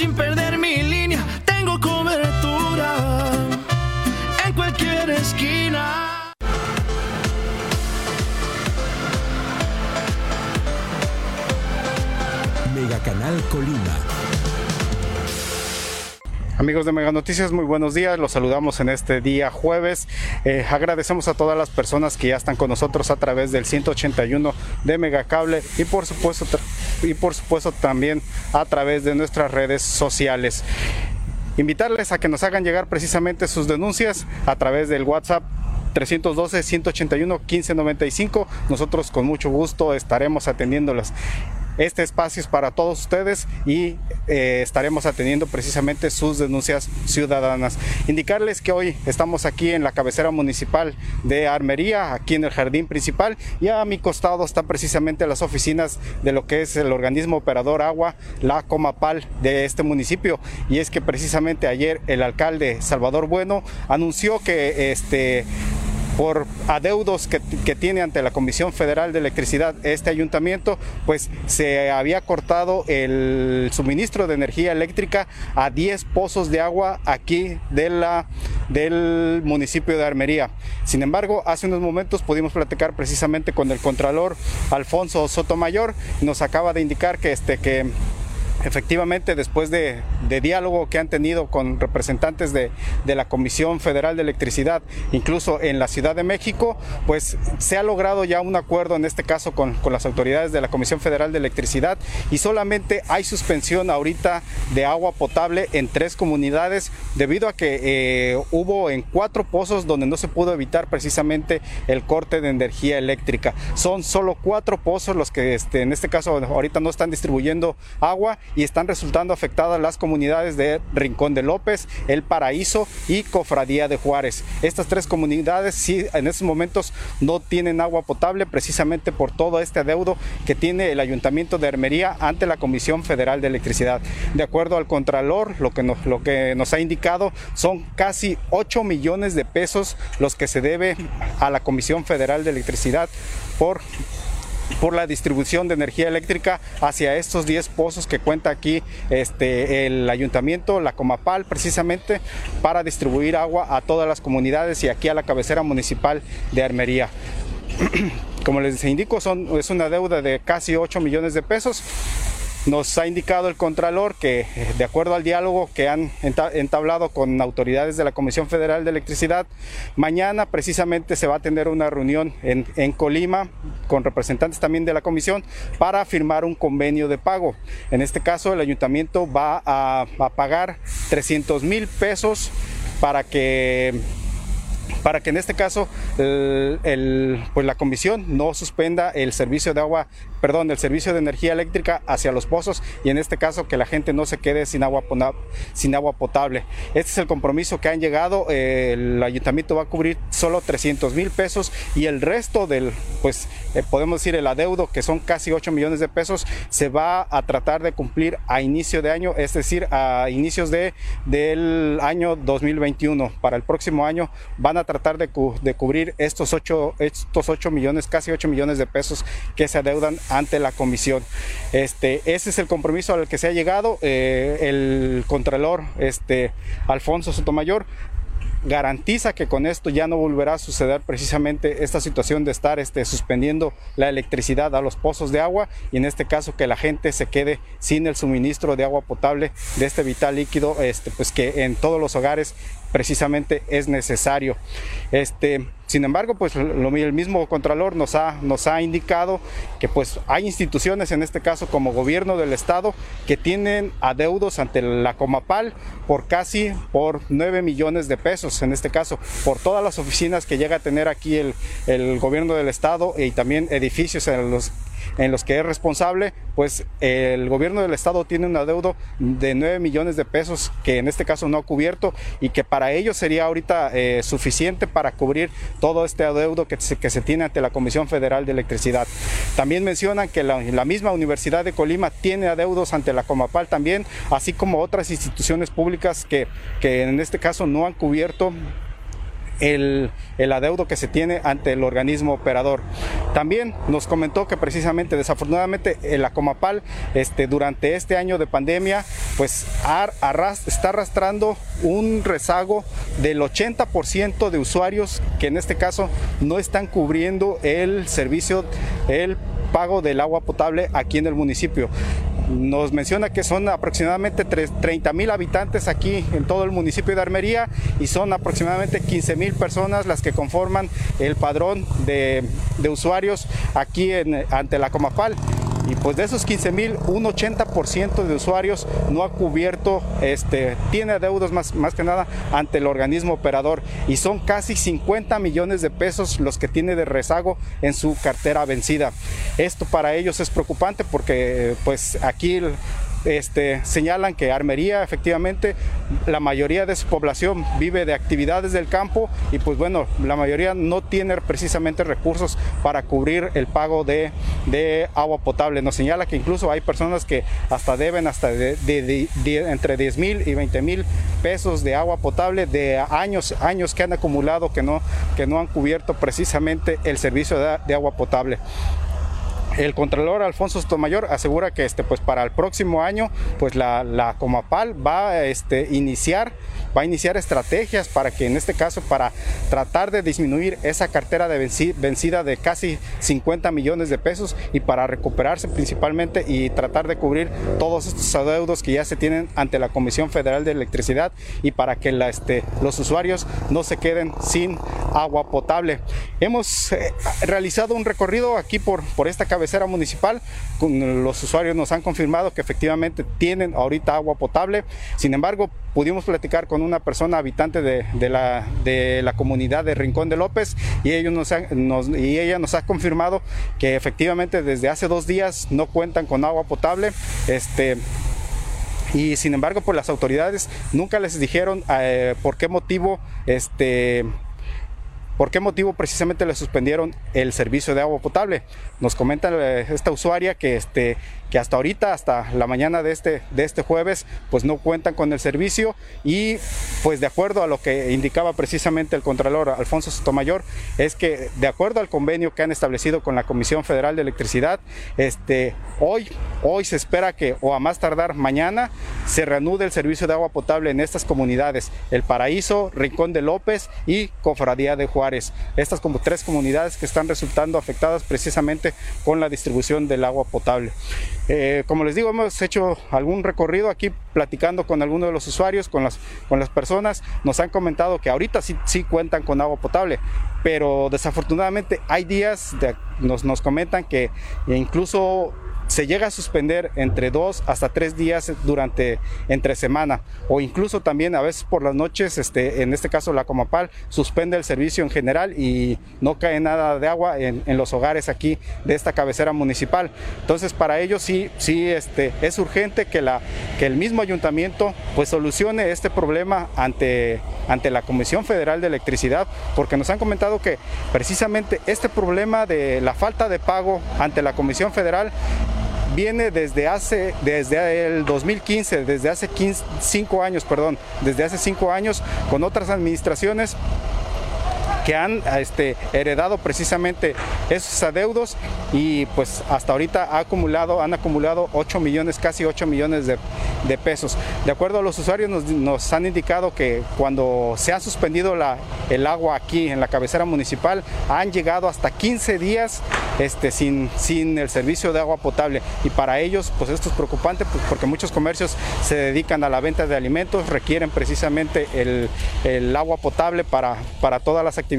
sin perder mi línea, tengo cobertura en cualquier esquina. Megacanal Colima. Amigos de Mega Noticias, muy buenos días. Los saludamos en este día jueves. Eh, agradecemos a todas las personas que ya están con nosotros a través del 181 de Megacable y por supuesto y por supuesto también a través de nuestras redes sociales. Invitarles a que nos hagan llegar precisamente sus denuncias a través del WhatsApp 312-181-1595. Nosotros con mucho gusto estaremos atendiéndolas. Este espacio es para todos ustedes y eh, estaremos atendiendo precisamente sus denuncias ciudadanas. Indicarles que hoy estamos aquí en la cabecera municipal de Armería, aquí en el jardín principal, y a mi costado están precisamente las oficinas de lo que es el organismo operador agua, la Comapal de este municipio. Y es que precisamente ayer el alcalde Salvador Bueno anunció que este por adeudos que, tiene ante la Comisión Federal de Electricidad este ayuntamiento, pues se había cortado el suministro de energía eléctrica a 10 pozos de agua aquí de la, del municipio de Armería. Sin embargo, hace unos momentos pudimos platicar precisamente con el Contralor Alfonso Sotomayor, nos acaba de indicar que, este, que efectivamente después de, diálogo que han tenido con representantes de, de, la Comisión Federal de Electricidad, incluso en la Ciudad de México, pues se ha logrado ya un acuerdo en este caso con, con las autoridades de la Comisión Federal de Electricidad y solamente hay suspensión ahorita de agua potable en tres comunidades debido a que eh, hubo en cuatro pozos donde no se pudo evitar precisamente el corte de energía eléctrica. Son solo cuatro pozos los que este, en este caso ahorita no están distribuyendo agua y están resultando afectadas las comunidades de Rincón de López, El Paraíso y Cofradía de Juárez. Estas tres comunidades sí en estos momentos no tienen agua potable precisamente por todo este adeudo que tiene el Ayuntamiento de Armería ante la Comisión Federal de Electricidad. De acuerdo al Contralor, lo que nos, lo que nos ha indicado son casi 8 millones de pesos los que se debe a la Comisión Federal de Electricidad por por la distribución de energía eléctrica hacia estos 10 pozos que cuenta aquí este, el ayuntamiento, la Comapal, precisamente para distribuir agua a todas las comunidades y aquí a la cabecera municipal de Armería. Como les indico, es una deuda de casi 8 millones de pesos. Nos ha indicado el Contralor que, de acuerdo al diálogo que han entablado con autoridades de la Comisión Federal de Electricidad, mañana precisamente se va a tener una reunión en, en Colima con representantes también de la Comisión para firmar un convenio de pago. En este caso, el ayuntamiento va a, a pagar 300 mil pesos para que para que en este caso pues la comisión no suspenda el servicio de agua, perdón, el servicio de energía eléctrica hacia los pozos y en este caso que la gente no se quede sin agua, sin agua potable. Este es el compromiso que han llegado, eh, el ayuntamiento va a cubrir solo 300 mil pesos y el resto del, pues eh, podemos decir el adeudo que son casi 8 millones de pesos se va a tratar de cumplir a inicio de año, es decir, a inicios de, del año 2021. Para el próximo año van a tratar de, cu de cubrir estos 8, estos 8 millones, casi 8 millones de pesos que se adeudan ante la comisión. Este, ese es el compromiso al que se ha llegado. Eh, el Contralor este, Alfonso Sotomayor garantiza que con esto ya no volverá a suceder precisamente esta situación de estar este, suspendiendo la electricidad a los pozos de agua y en este caso que la gente se quede sin el suministro de agua potable de este vital líquido este, pues que en todos los hogares precisamente es necesario. Este, sin embargo, pues el mismo Contralor nos ha, nos ha indicado que pues hay instituciones, en este caso como gobierno del estado, que tienen adeudos ante la Comapal por casi por 9 millones de pesos, en este caso, por todas las oficinas que llega a tener aquí el, el gobierno del estado y también edificios en los en los que es responsable, pues el gobierno del estado tiene un adeudo de 9 millones de pesos que en este caso no ha cubierto y que para ellos sería ahorita eh, suficiente para cubrir todo este adeudo que se, que se tiene ante la Comisión Federal de Electricidad. También mencionan que la, la misma Universidad de Colima tiene adeudos ante la Comapal también, así como otras instituciones públicas que, que en este caso no han cubierto el, adeudo que se tiene ante el organismo operador. También nos comentó que precisamente, desafortunadamente, la Comapal este, durante este año de pandemia, pues está arrastrando un rezago del 80% de usuarios que en este caso no están cubriendo el servicio, el pago del agua potable aquí en el municipio. Nos menciona que son aproximadamente 30 mil habitantes aquí en todo el municipio de Armería y son aproximadamente 15 mil personas las que conforman el padrón de, usuarios aquí ante la Comapal y pues de esos 15 mil, un 80% de usuarios no ha cubierto, este, tiene deudas más, más que nada ante el organismo operador y son casi 50 millones de pesos los que tiene de rezago en su cartera vencida. Esto para ellos es preocupante porque pues aquí este, señalan que Armería efectivamente la mayoría de su población vive de actividades del campo y pues bueno, la mayoría no tiene precisamente recursos para cubrir el pago de, agua potable. Nos señala que incluso hay personas que hasta deben hasta de, entre 10 mil y 20 mil pesos de agua potable de años, años que han acumulado que no, que no han cubierto precisamente el servicio de agua potable. El Contralor Alfonso Sotomayor asegura que este, pues para el próximo año pues la, Comapal va a este, iniciar a iniciar estrategias para que en este caso para tratar de disminuir esa cartera de vencida de casi 50 millones de pesos y para recuperarse principalmente y tratar de cubrir todos estos adeudos que ya se tienen ante la Comisión Federal de Electricidad y para que este, los usuarios no se queden sin agua potable. Hemos eh, realizado un recorrido aquí por, esta cabeza cabecera municipal. Los usuarios nos han confirmado que efectivamente tienen ahorita agua potable. Sin embargo, pudimos platicar con una persona habitante de, la, de la comunidad de Rincón de López y, ellos nos, y ella nos ha confirmado que efectivamente desde hace dos días no cuentan con agua potable. Este, y sin embargo, pues las autoridades nunca les dijeron eh, por qué motivo este, ¿Por qué motivo precisamente le suspendieron el servicio de agua potable? Nos comenta eh, esta usuaria que, este, que hasta ahorita, hasta la mañana de este, de este jueves, pues no cuentan con el servicio y pues de acuerdo a lo que indicaba precisamente el Contralor Alfonso Sotomayor, es que de acuerdo al convenio que han establecido con la Comisión Federal de Electricidad, este, hoy, hoy se espera que o a más tardar mañana se reanude el servicio de agua potable en estas comunidades, El Paraíso, Rincón de López y Cofradía de Juárez. Estas como tres comunidades que están resultando afectadas precisamente con la distribución del agua potable. Eh, como les digo, hemos hecho algún recorrido aquí platicando con algunos de los usuarios, con las, con las personas. Nos han comentado que ahorita sí, sí cuentan con agua potable, pero desafortunadamente hay días, nos, nos comentan que incluso se llega a suspender entre dos hasta tres días durante entre semana o incluso también a veces por las noches, este, en este caso la Comapal suspende el servicio en general y no cae nada de agua en, los hogares aquí de esta cabecera municipal. Entonces para ellos sí, sí este, es urgente que, la, que el mismo ayuntamiento pues solucione este problema ante, ante la Comisión Federal de Electricidad porque nos han comentado que precisamente este problema de la falta de pago ante la Comisión Federal viene desde hace, desde el 2015, desde hace 5 años, perdón, desde hace 5 años con otras administraciones que han este, heredado precisamente esos adeudos y pues hasta ahorita ha acumulado, han acumulado 8 millones, casi 8 millones de, pesos. De acuerdo a los usuarios nos, han indicado que cuando se ha suspendido la, el agua aquí en la cabecera municipal han llegado hasta 15 días este, sin, sin el servicio de agua potable y para ellos pues esto es preocupante pues, porque muchos comercios se dedican a la venta de alimentos, requieren precisamente el, el agua potable para, para todas las actividades,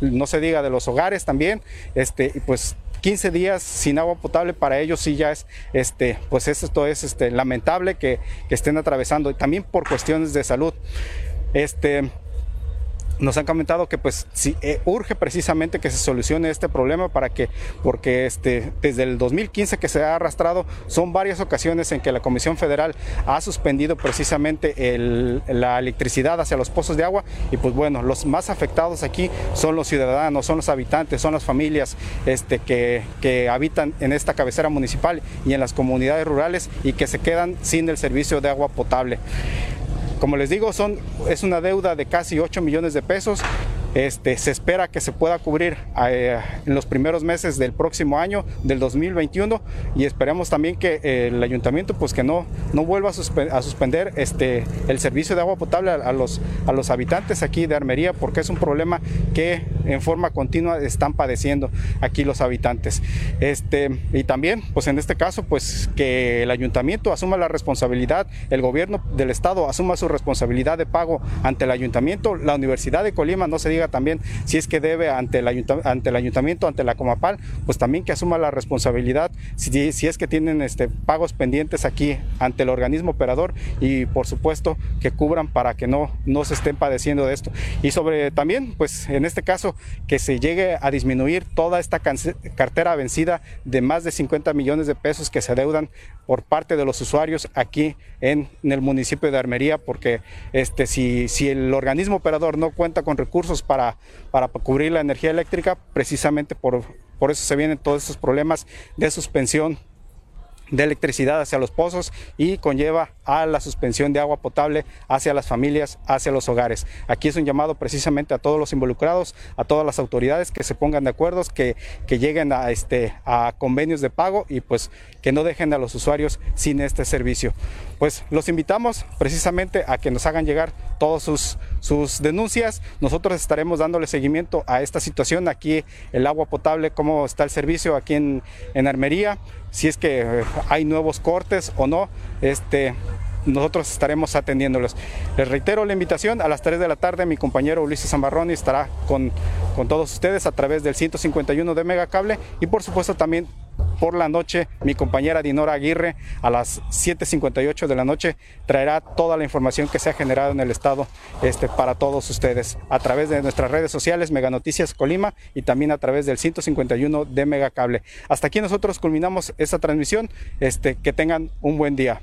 no se diga de los hogares también, este, pues 15 días sin agua potable para ellos sí ya es, este, pues esto es este, lamentable que, que estén atravesando y también por cuestiones de salud. Este, nos han comentado que pues sí, eh, urge precisamente que se solucione este problema para que, porque este, desde el 2015 que se ha arrastrado, son varias ocasiones en que la Comisión Federal ha suspendido precisamente la electricidad hacia los pozos de agua y pues bueno, los más afectados aquí son los ciudadanos, son los habitantes, son las familias este, que, que habitan en esta cabecera municipal y en las comunidades rurales y que se quedan sin el servicio de agua potable. Como les digo, son, es una deuda de casi 8 millones de pesos este, se espera que se pueda cubrir eh, en los primeros meses del próximo año, del 2021, y esperemos también que eh, el ayuntamiento pues que no, no vuelva a, suspender este, el servicio de agua potable a, los, a los habitantes aquí de Armería, porque es un problema que en forma continua están padeciendo aquí los habitantes. Este, y también, pues en este caso, pues que el ayuntamiento asuma la responsabilidad, el gobierno del estado asuma su responsabilidad de pago ante el ayuntamiento, la Universidad de Colima, no se diga también, si es que debe ante el, ante el ayuntamiento, ante la Comapal, pues también que asuma la responsabilidad si, si es que tienen este, pagos pendientes aquí ante el organismo operador y por supuesto que cubran para que no, no se estén padeciendo de esto. Y sobre también, pues en este caso, que se llegue a disminuir toda esta cartera vencida de más de 50 millones de pesos que se adeudan por parte de los usuarios aquí en, el municipio de Armería, porque este, si, si el organismo operador no cuenta con recursos para para, cubrir la energía eléctrica, precisamente por, por eso se vienen todos estos problemas de suspensión de electricidad hacia los pozos y conlleva a la suspensión de agua potable hacia las familias, hacia los hogares. Aquí es un llamado precisamente a todos los involucrados, a todas las autoridades que se pongan de acuerdo, que, que lleguen a, este, a convenios de pago y pues que no dejen a los usuarios sin este servicio. Pues los invitamos precisamente a que nos hagan llegar todas sus, sus denuncias. Nosotros estaremos dándole seguimiento a esta situación aquí, el agua potable, cómo está el servicio aquí en, en Armería si es que eh, hay nuevos cortes o no, este, nosotros estaremos atendiéndolos. Les reitero la invitación, a las 3 de la tarde mi compañero Ulises Zambarroni estará con, con todos ustedes a través del 151 de Megacable y por supuesto también por la noche mi compañera Dinora Aguirre a las 7.58 de la noche traerá toda la información que se ha generado en el estado este, para todos ustedes a través de nuestras redes sociales Mega Noticias Colima y también a través del 151 de Megacable. Hasta aquí nosotros culminamos esta transmisión. Este, que tengan un buen día.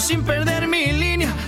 sin perder mi línea.